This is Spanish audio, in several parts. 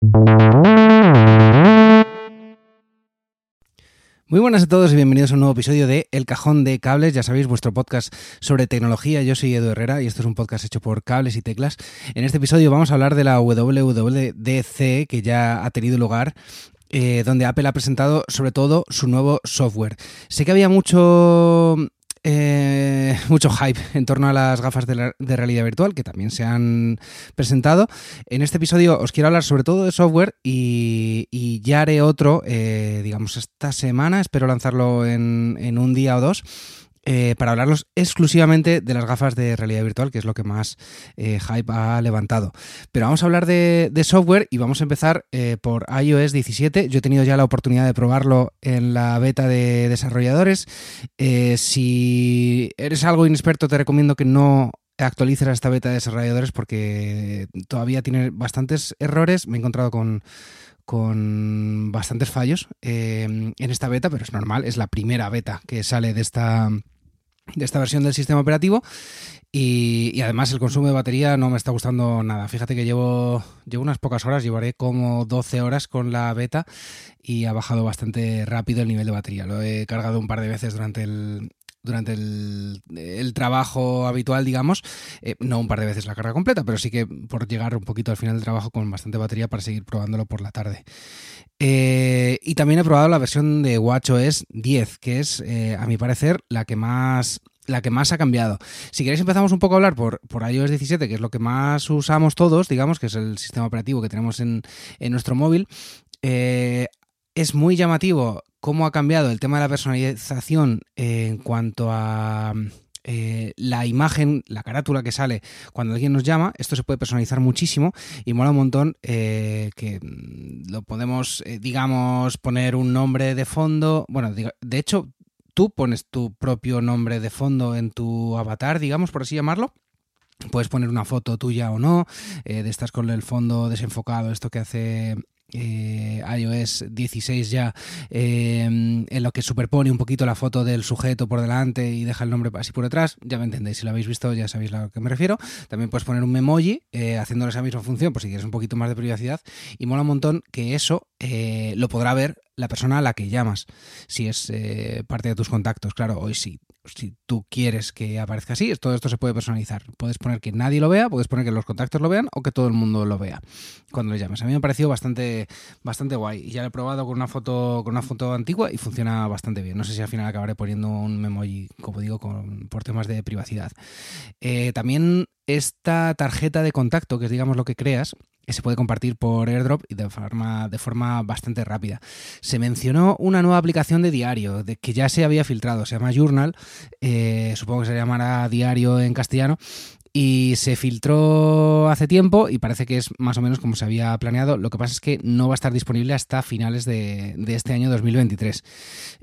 Muy buenas a todos y bienvenidos a un nuevo episodio de El Cajón de Cables, ya sabéis, vuestro podcast sobre tecnología. Yo soy Edu Herrera y esto es un podcast hecho por Cables y Teclas. En este episodio vamos a hablar de la WWDC que ya ha tenido lugar eh, donde Apple ha presentado sobre todo su nuevo software. Sé que había mucho eh, mucho hype en torno a las gafas de, realidad virtual que también se han presentado. En este episodio os quiero hablar sobre todo de software y, ya haré otro, eh, digamos, esta semana. Espero lanzarlo en un día o dos eh, para hablarlos exclusivamente de las gafas de realidad virtual, que es lo que más eh, hype ha levantado. Pero vamos a hablar de, software y vamos a empezar eh, por iOS 17. Yo he tenido ya la oportunidad de probarlo en la beta de desarrolladores. si eres algo inexperto, te recomiendo que no actualices esta beta de desarrolladores porque todavía tiene bastantes errores. Me he encontrado con, con bastantes fallos en esta beta, pero es normal, es la primera beta que sale de esta de esta versión del sistema operativo y, además el consumo de batería no me está gustando nada. Fíjate que llevo, llevo unas pocas horas, llevaré como 12 horas con la beta y ha bajado bastante rápido el nivel de batería. Lo he cargado un par de veces durante el, durante el, trabajo habitual, digamos, eh, no un par de veces la carga completa, pero sí que por llegar un poquito al final del trabajo con bastante batería para seguir probándolo por la tarde. Eh, y también he probado la versión de WatchOS 10, que es, eh, a mi parecer, la que más la que más ha cambiado. Si queréis empezamos un poco a hablar por, por iOS 17, que es lo que más usamos todos, digamos, que es el sistema operativo que tenemos en, nuestro móvil. Es muy llamativo cómo ha cambiado el tema de la personalización en cuanto a eh, la imagen, la carátula que sale cuando alguien nos llama, esto se puede personalizar muchísimo y mola un montón eh, que mm, lo podemos, eh, digamos, poner un nombre de fondo. Bueno, de hecho, tú pones tu propio nombre de fondo en tu avatar, digamos, por así llamarlo. Puedes poner una foto tuya o no, de estás con el fondo desenfocado, esto que hace eh, iOS 16 ya eh, en lo que superpone un poquito la foto del sujeto por delante y deja el nombre así por detrás, ya me entendéis, si lo habéis visto ya sabéis a lo que me refiero. También puedes poner un memoji eh, haciéndole esa misma función, por si quieres un poquito más de privacidad y mola un montón que eso lo podrá ver la persona a la que llamas, si es eh, parte de tus contactos, claro, hoy sí. Si tú quieres que aparezca así, todo esto se puede personalizar. Puedes poner que nadie lo vea, puedes poner que los contactos lo vean o que todo el mundo lo vea cuando le llames. A mí me ha parecido bastante, bastante guay. Y ya lo he probado con una foto, con una foto antigua y funciona bastante bien. No sé si al final acabaré poniendo un memoji, como digo, por temas de privacidad. Eh, también esta tarjeta de contacto, que es digamos lo que creas, que se puede compartir por airdrop y de forma, de forma bastante rápida. Se mencionó una nueva aplicación de diario, de que ya se había filtrado, se llama Journal, eh, supongo que se llamará diario en castellano, y se filtró hace tiempo y parece que es más o menos como se había planeado. Lo que pasa es que no va a estar disponible hasta finales de, este año 2023.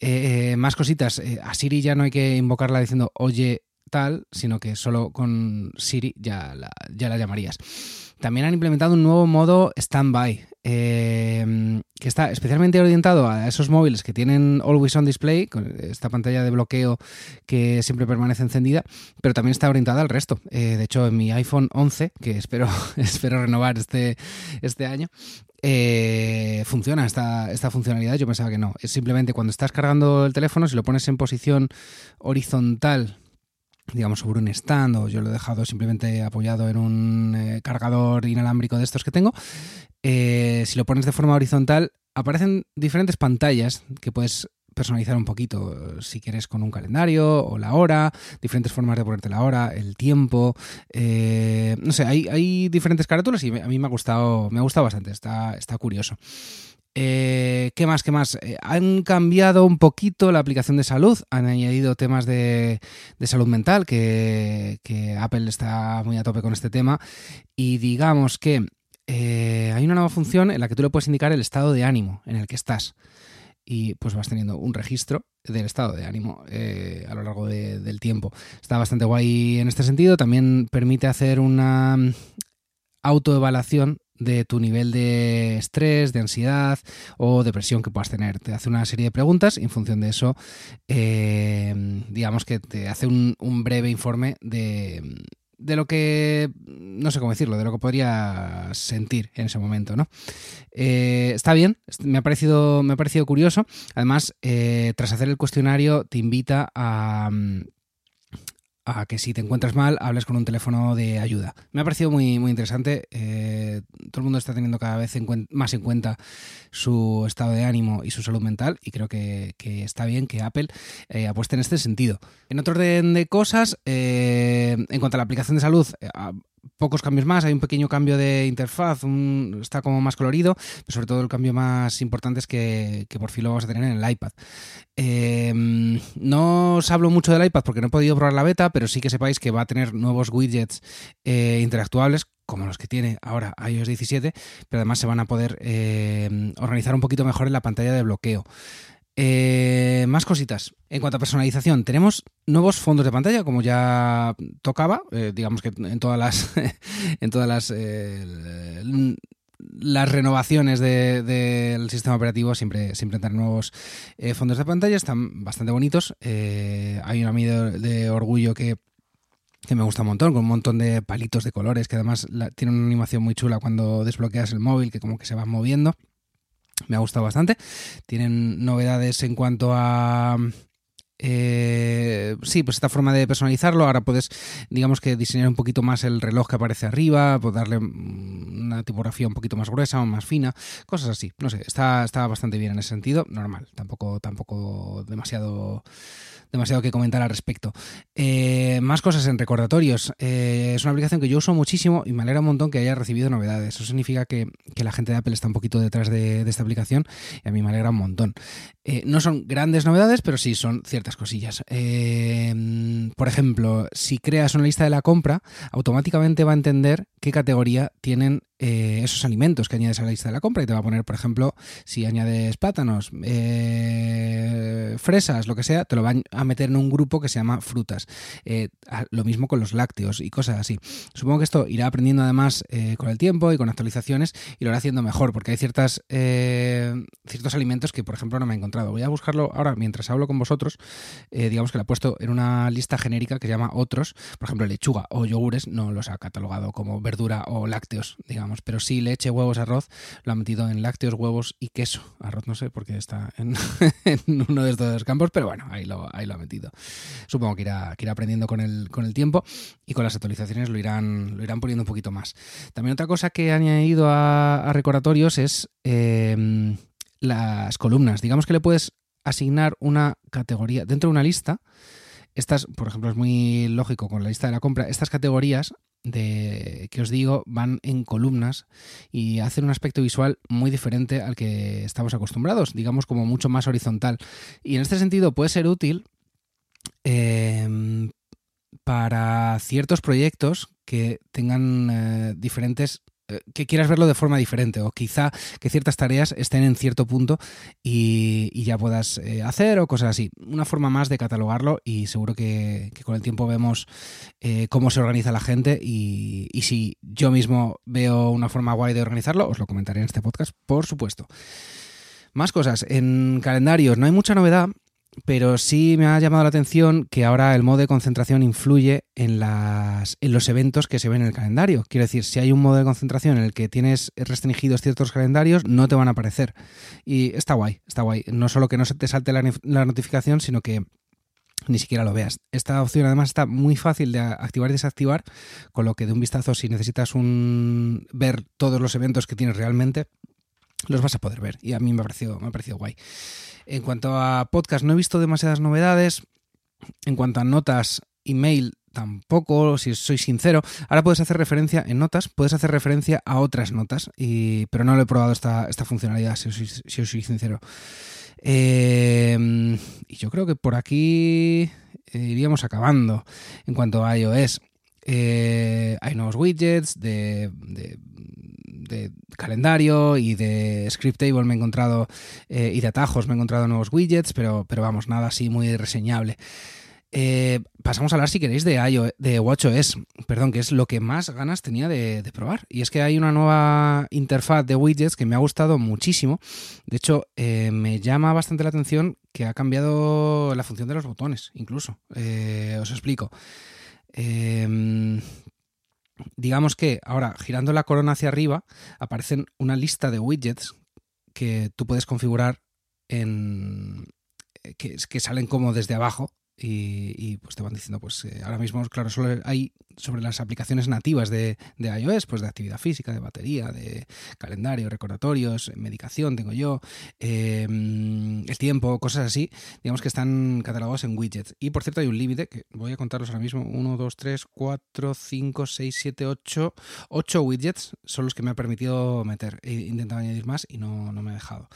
Eh, más cositas. Eh, a Siri ya no hay que invocarla diciendo oye tal, sino que solo con Siri ya la llamarías. También han implementado un nuevo modo standby, eh, que está especialmente orientado a esos móviles que tienen Always On Display, con esta pantalla de bloqueo que siempre permanece encendida, pero también está orientada al resto. Eh, de hecho, en mi iPhone 11, que espero, espero renovar este, este año, eh, funciona esta, esta funcionalidad. Yo pensaba que no. Es simplemente cuando estás cargando el teléfono, si lo pones en posición horizontal digamos, sobre un stand o yo lo he dejado simplemente apoyado en un eh, cargador inalámbrico de estos que tengo, eh, si lo pones de forma horizontal, aparecen diferentes pantallas que puedes personalizar un poquito, si quieres con un calendario o la hora, diferentes formas de ponerte la hora, el tiempo, eh, no sé, hay, hay diferentes carátulas y a mí me ha gustado, me ha gustado bastante, está, está curioso. Eh, ¿Qué más? ¿Qué más? Eh, han cambiado un poquito la aplicación de salud, han añadido temas de, salud mental, que, Apple está muy a tope con este tema, y digamos que eh, hay una nueva función en la que tú le puedes indicar el estado de ánimo en el que estás. Y pues vas teniendo un registro del estado de ánimo a lo largo del tiempo. Está bastante guay en este sentido. También permite hacer una autoevaluación de tu nivel de estrés, de ansiedad o depresión que puedas tener. Te hace una serie de preguntas y en función de eso, eh, digamos que te hace un, breve informe de, de lo que, no sé cómo decirlo, de lo que podría sentir en ese momento, ¿no? Eh, está bien, me ha parecido, me ha parecido curioso. Además, eh, tras hacer el cuestionario, te invita a, a que si te encuentras mal, hables con un teléfono de ayuda. Me ha parecido muy, muy interesante. Eh, todo el mundo está teniendo cada vez más en cuenta su estado de ánimo y su salud mental y creo que, está bien que Apple eh, apueste en este sentido. En otro orden de cosas, eh, en cuanto a la aplicación de salud, pocos cambios más, hay un pequeño cambio de interfaz, está como más colorido, pero sobre todo el cambio más importante es que, por fin lo vamos a tener en el iPad. No os hablo mucho del iPad porque no he podido probar la beta, pero sí que sepáis que va a tener nuevos widgets eh, interactuables como los que tiene ahora iOS 17, pero además se van a poder em, organizar un poquito mejor en la pantalla de bloqueo. Eh, más cositas. En cuanto a personalización, tenemos nuevos fondos de pantalla, como ya tocaba. Eh, digamos que en todas las. en todas las. Eh, las renovaciones del sistema operativo siempre, siempre dan nuevos fondos de pantalla, están bastante bonitos. hay una medida de, orgullo que, me gusta un montón, con un montón de palitos de colores, que además tiene una animación muy chula cuando desbloqueas el móvil, que como que se va moviendo. Me ha gustado bastante. Tienen novedades en cuanto a eh, sí, pues esta forma de personalizarlo. Ahora puedes, digamos que diseñar un poquito más el reloj que aparece arriba, pues darle una tipografía un poquito más gruesa o más fina, cosas así. No sé, está, está bastante bien en ese sentido. Normal, tampoco, tampoco demasiado demasiado que comentar al respecto. Eh, más cosas en recordatorios. Eh, es una aplicación que yo uso muchísimo y me alegra un montón que haya recibido novedades. Eso significa que, la gente de Apple está un poquito detrás de, esta aplicación y a mí me alegra un montón. Eh, no son grandes novedades, pero sí son ciertas cosillas. por ejemplo, si creas una lista de la compra, automáticamente va a entender qué categoría tienen eh, esos alimentos que añades a la lista de la compra y te va a poner, por ejemplo, si añades plátanos, eh, fresas, lo que sea, te lo va a meter en un grupo que se llama frutas. Eh, lo mismo con los lácteos y cosas así. Supongo que esto irá aprendiendo además con el tiempo y con actualizaciones y lo irá haciendo mejor porque hay ciertas, ciertos alimentos que, por ejemplo, no me he encontrado. Voy a buscarlo ahora mientras hablo con vosotros. digamos que lo he puesto en una lista genérica que se llama otros. Por ejemplo, lechuga o yogures no los ha catalogado como verdura o lácteos, digamos pero sí leche, huevos, arroz, lo ha metido en lácteos, huevos y queso. Arroz no sé porque está en, uno de estos campos, pero bueno, ahí lo, ahí lo ha metido. Supongo que irá, que irá aprendiendo con el, con el tiempo y con las actualizaciones lo irán, lo irán poniendo un poquito más. También otra cosa que he añadido a, recordatorios es em, las columnas. Digamos que le puedes asignar una categoría dentro de una lista. Estas, por ejemplo, es muy lógico con la lista de la compra. Estas categorías de que os digo van en columnas y hacen un aspecto visual muy diferente al que estamos acostumbrados, digamos como mucho más horizontal. Y en este sentido puede ser útil em, para ciertos proyectos que tengan eh, diferentes que quieras verlo de forma diferente o quizá que ciertas tareas estén en cierto punto y, ya puedas eh, hacer o cosas así. Una forma más de catalogarlo y seguro que, con el tiempo vemos eh, cómo se organiza la gente y, y, si yo mismo veo una forma guay de organizarlo, os lo comentaré en este podcast, por supuesto. Más cosas, en calendarios no hay mucha novedad, pero sí me ha llamado la atención que ahora el modo de concentración influye en, las, en los eventos que se ven en el calendario. Quiero decir, si hay un modo de concentración en el que tienes restringidos ciertos calendarios, no te van a aparecer. Y está guay, está guay. No solo que no se te salte la, notificación, sino que ni siquiera lo veas. Esta opción además está muy fácil de activar y desactivar, con lo que de un vistazo, si necesitas un ver todos los eventos que tienes realmente, los vas a poder ver. Y a mí me ha parecido, me ha parecido guay. En cuanto a podcast, no he visto demasiadas novedades. En cuanto a notas, email, tampoco, si soy sincero. Ahora puedes hacer referencia en notas, puedes hacer referencia a otras notas, y, pero no lo he probado esta, esta funcionalidad, si os, soy sincero. Em, y yo creo que por aquí iríamos acabando. En cuanto a iOS, eh, hay nuevos widgets de calendario y de script table me he encontrado eh, y de atajos me he encontrado nuevos widgets, pero, pero vamos, nada así muy reseñable. Eh, pasamos a hablar, si queréis, de, de WatchOS, perdón, que es lo que más ganas tenía de, probar. Y es que hay una nueva interfaz de widgets que me ha gustado muchísimo. De hecho, eh, me llama bastante la atención que ha cambiado la función de los botones, incluso. os explico. Digamos que ahora, girando la corona hacia arriba, aparecen una lista de widgets que tú puedes configurar en, que, que, salen como desde abajo y, pues te van diciendo, pues eh, ahora mismo, claro, solo hay sobre las aplicaciones nativas de, iOS, pues de actividad física, de batería, de calendario, recordatorios, medicación, tengo yo, em, el tiempo, cosas así, digamos que están catalogados en widgets. Y por cierto, hay un límite, que voy a contarlos ahora mismo, 1, 2, 3, 4, 5, 6, 7, 8, 8 widgets son los que me ha permitido meter. He intentado añadir más y no, no me ha dejado.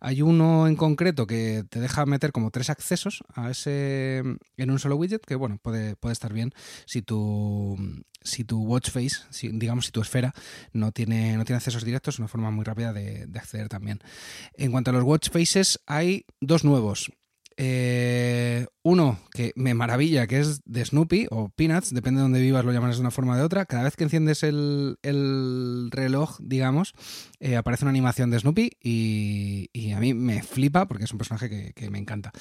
Hay uno en concreto que te deja meter como tres accesos a ese en un solo widget, que bueno, puede, puede estar bien si tu, si tu watch face, si, digamos si tu esfera no tiene, no tiene accesos directos, es una forma muy rápida de, acceder también. En cuanto a los watch faces, hay dos nuevos. Eh, uno que me maravilla, que es de Snoopy o Peanuts, depende de donde vivas, lo llamas de una forma o de otra. Cada vez que enciendes el, reloj, digamos, eh, aparece una animación de Snoopy y, a mí me flipa porque es un personaje que me encanta.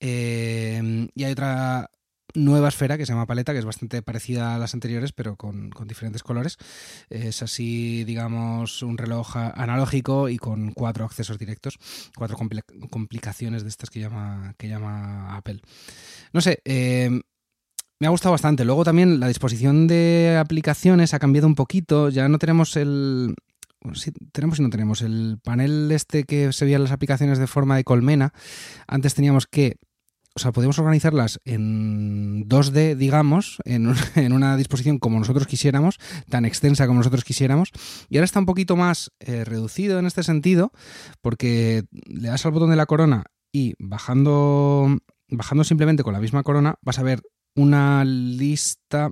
Em, y hay otra nueva esfera que se llama paleta, que es bastante parecida a las anteriores, pero con, diferentes colores. Es así, digamos, un reloj analógico y con cuatro accesos directos, cuatro complicaciones de estas que llama, que llama Apple. No sé, em, me ha gustado bastante. Luego también la disposición de aplicaciones ha cambiado un poquito. Ya no tenemos el, tenemos y no tenemos. El panel este que se veía en las aplicaciones de forma de colmena, antes teníamos que o sea, podemos organizarlas en 2D, digamos, en, una disposición como nosotros quisiéramos, tan extensa como nosotros quisiéramos, y ahora está un poquito más eh, reducido en este sentido, porque le das al botón de la corona y bajando, bajando simplemente con la misma corona vas a ver una lista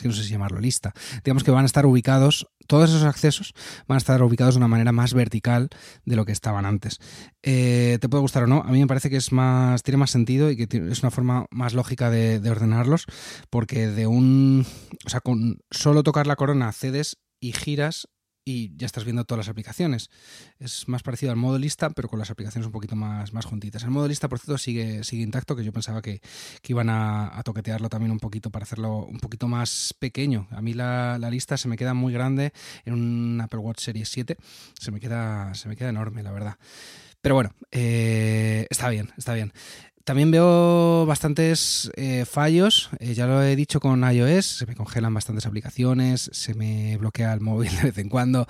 que no sé si llamarlo lista, digamos que van a estar ubicados, todos esos accesos van a estar ubicados de una manera más vertical de lo que estaban antes. Eh, te puede gustar o no, a mí me parece que es más, tiene más sentido y que es una forma más lógica de, de ordenarlos, porque de un, o sea, con solo tocar la corona accedes y giras y ya estás viendo todas las aplicaciones. Es más parecido al modo lista, pero con las aplicaciones un poquito más, más juntitas. El modo lista, por cierto, sigue, sigue intacto, que yo pensaba que, iban a, toquetearlo también un poquito para hacerlo un poquito más pequeño. A mí la, lista se me queda muy grande en un Apple Watch Series 7. Se me queda, se me queda enorme, la verdad. Pero bueno, eh, está bien, está bien. También veo bastantes eh, fallos, eh, ya lo he dicho con iOS, se me congelan bastantes aplicaciones, se me bloquea el móvil de vez en cuando.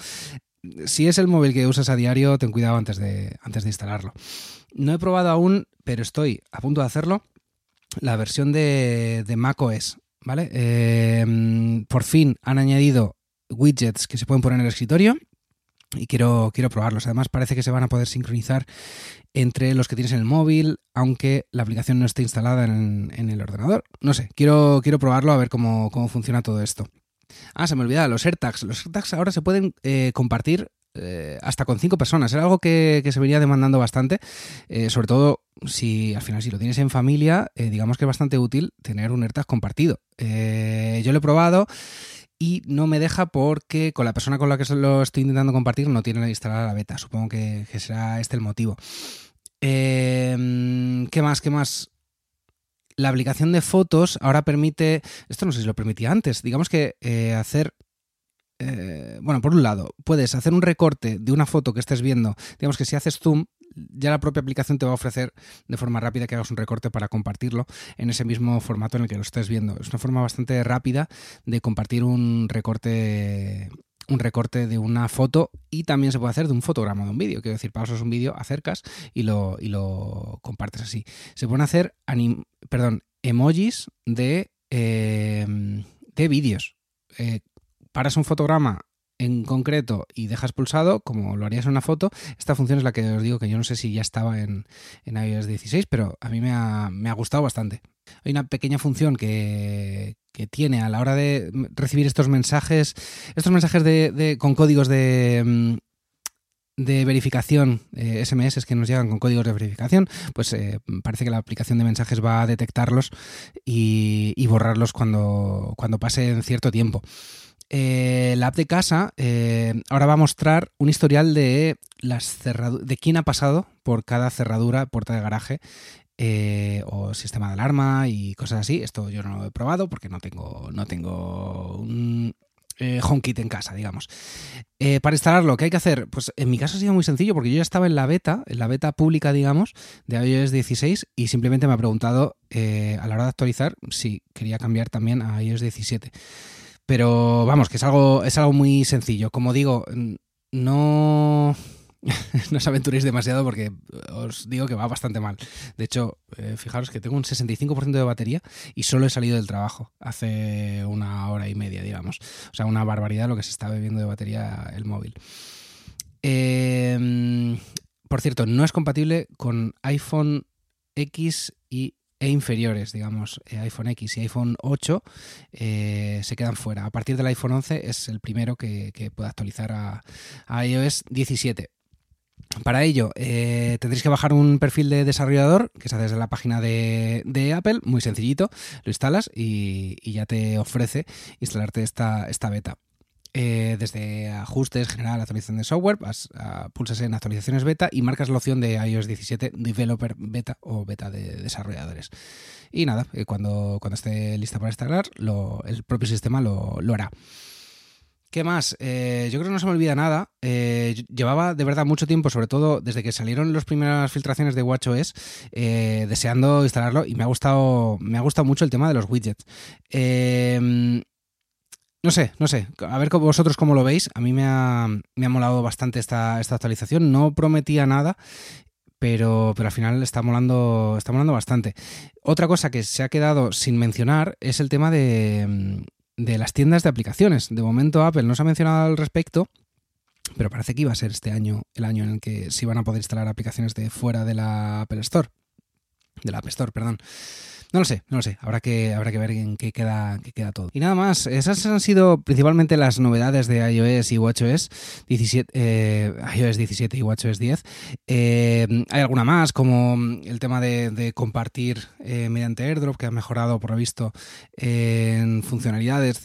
Si es el móvil que usas a diario, ten cuidado antes de, antes de instalarlo. No he probado aún, pero estoy a punto de hacerlo, la versión de, de macOS, ¿vale? Eh, por fin han añadido widgets que se pueden poner en el escritorio y quiero, quiero probarlos. Además, parece que se van a poder sincronizar entre los que tienes en el móvil, aunque la aplicación no esté instalada en, el ordenador. No sé, quiero, quiero probarlo a ver cómo, funciona todo esto. Ah, se me olvidaba, los AirTags. Los AirTags ahora se pueden eh, compartir eh, hasta con cinco personas. Era algo que, se venía demandando bastante, eh, sobre todo si al final si lo tienes en familia, digamos que es bastante útil tener un AirTag compartido. yo lo he probado y no me deja porque con la persona con la que lo estoy intentando compartir no tiene instalada la beta. Supongo que, será este el motivo. Em, ¿Qué más? ¿Qué más? La aplicación de fotos ahora permite, esto no sé si lo permitía antes, digamos que eh, hacer eh, bueno, por un lado, puedes hacer un recorte de una foto que estés viendo. Digamos que si haces zoom, ya la propia aplicación te va a ofrecer de forma rápida que hagas un recorte para compartirlo en ese mismo formato en el que lo estés viendo. Es una forma bastante rápida de compartir un recorte un recorte de una foto y también se puede hacer de un fotograma de un vídeo. Quiero decir, pausas un vídeo, acercas y lo, y lo compartes así. Se pueden hacer perdón, emojis de, eh, de vídeos. Eh, paras un fotograma en concreto y dejas pulsado, como lo harías en una foto, esta función es la que os digo que yo no sé si ya estaba en, en iOS 16, pero a mí me ha, gustado bastante. Hay una pequeña función que, tiene a la hora de recibir estos mensajes, estos mensajes de, con códigos de, mm, de verificación, SMS eh, que nos llegan con códigos de verificación, pues eh, parece que la aplicación de mensajes va a detectarlos y, y borrarlos cuando, cuando pase cierto tiempo. Eh, la app de casa eh, ahora va a mostrar un historial de las de quién ha pasado por cada cerradura, puerta de garaje eh, o sistema de alarma y cosas así. Esto yo no lo he probado porque no tengo, no tengo un eh, HomeKit en casa, digamos. Eh, para instalarlo, ¿qué hay que hacer? Pues en mi caso ha sido muy sencillo porque yo ya estaba en la beta, en la beta pública, digamos, de iOS 16 y simplemente me ha preguntado a la hora de actualizar si quería cambiar también a iOS 17. Pero vamos, que es algo, es algo muy sencillo. Como digo, no no os aventuréis demasiado porque os digo que va bastante mal. De hecho, eh, fijaros que tengo un 65% de batería y solo he salido del trabajo hace una hora y media, digamos. O sea, una barbaridad lo que se está bebiendo de batería el móvil. Em, por cierto, no es compatible con iPhone X y e inferiores, digamos, eh, iPhone X y iPhone 8 eh, se quedan fuera. A partir del iPhone 11 es el primero que, puede actualizar a, iOS 17. Para ello, eh, tendréis que bajar un perfil de desarrollador que se hace desde la página de, Apple, muy sencillito, lo instalas y, ya te ofrece instalarte esta beta. Eh, desde ajustes, general, actualización de software, vas a, pulsas en actualizaciones beta y marcas la opción de iOS 17 Developer Beta o beta de desarrolladores. Y nada, eh, cuando, cuando esté lista para instalar, el propio sistema lo, lo hará. ¿Qué más? Eh, yo creo que no se me olvida nada. Llevaba de verdad mucho tiempo, sobre todo desde que salieron las primeras filtraciones de WatchOS, deseando instalarlo y me ha gustado, me ha gustado mucho el tema de los widgets. No sé, no sé. A ver vosotros cómo lo veis. A mí me ha, me ha molado bastante esta, esta actualización. No prometía nada pero, pero al final está molando, está molando bastante. Otra cosa que se ha quedado sin mencionar es el tema de, de las tiendas de aplicaciones. De momento Apple no se ha mencionado al respecto, pero parece que iba a ser este año el año en el que se iban a poder instalar aplicaciones de fuera de la Apple Store. De la App Store, perdón. No lo sé, no lo sé. Habrá que, habrá que ver en qué queda, qué queda todo. Y nada más, esas han sido principalmente las novedades de iOS y WatchOS 17, eh, iOS 17 y WatchOS 10. Eh, hay alguna más, como el tema de, compartir eh, mediante AirDrop, que ha mejorado, por lo visto, en funcionalidades,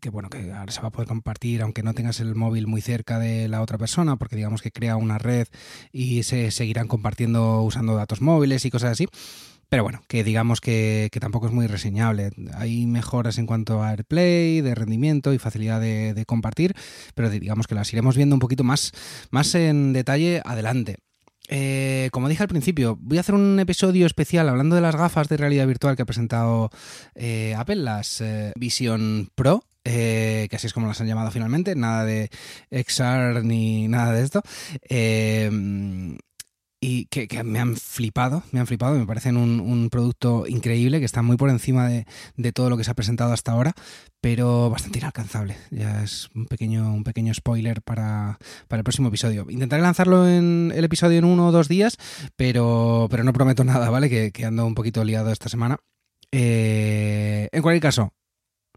que bueno, que ahora se va a poder compartir aunque no tengas el móvil muy cerca de la otra persona, porque digamos que crea una red y se seguirán compartiendo usando datos móviles y cosas así. Pero bueno, que digamos que, tampoco es muy reseñable. Hay mejoras en cuanto a AirPlay, de rendimiento y facilidad de, compartir, pero digamos que las iremos viendo un poquito más, más en detalle adelante. Eh, como dije al principio, voy a hacer un episodio especial hablando de las gafas de realidad virtual que ha presentado eh, Apple, las eh, Vision Pro, que así es como las han llamado finalmente, nada de XR ni nada de esto y que, me han flipado, me han flipado, me parecen un, producto increíble que está muy por encima de, todo lo que se ha presentado hasta ahora, pero bastante inalcanzable. Ya es un pequeño, un pequeño spoiler para, el próximo episodio. Intentaré lanzarlo en el episodio en uno o dos días, pero, pero no prometo nada, ¿vale? Que, ando un poquito liado esta semana. Eh, en cualquier caso,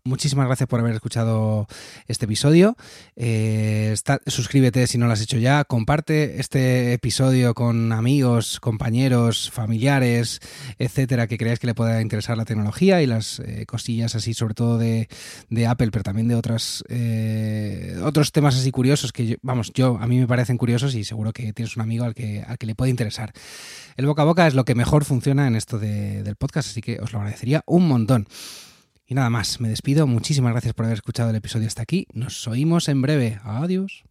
muchísimas gracias por haber escuchado este episodio. Eh, suscríbete si no lo has hecho ya. Comparte este episodio con amigos, compañeros, familiares, etcétera, que creáis que le pueda interesar la tecnología y las eh, cosillas así, sobre todo de, Apple, pero también de otras, eh, otros temas así curiosos que, vamos, yo a mí me parecen curiosos y seguro que tienes un amigo al que, al que le puede interesar. El boca a boca es lo que mejor funciona en esto del podcast, así que os lo agradecería un montón. Y nada más, me despido. Muchísimas gracias por haber escuchado el episodio hasta aquí. Nos oímos en breve. Adiós.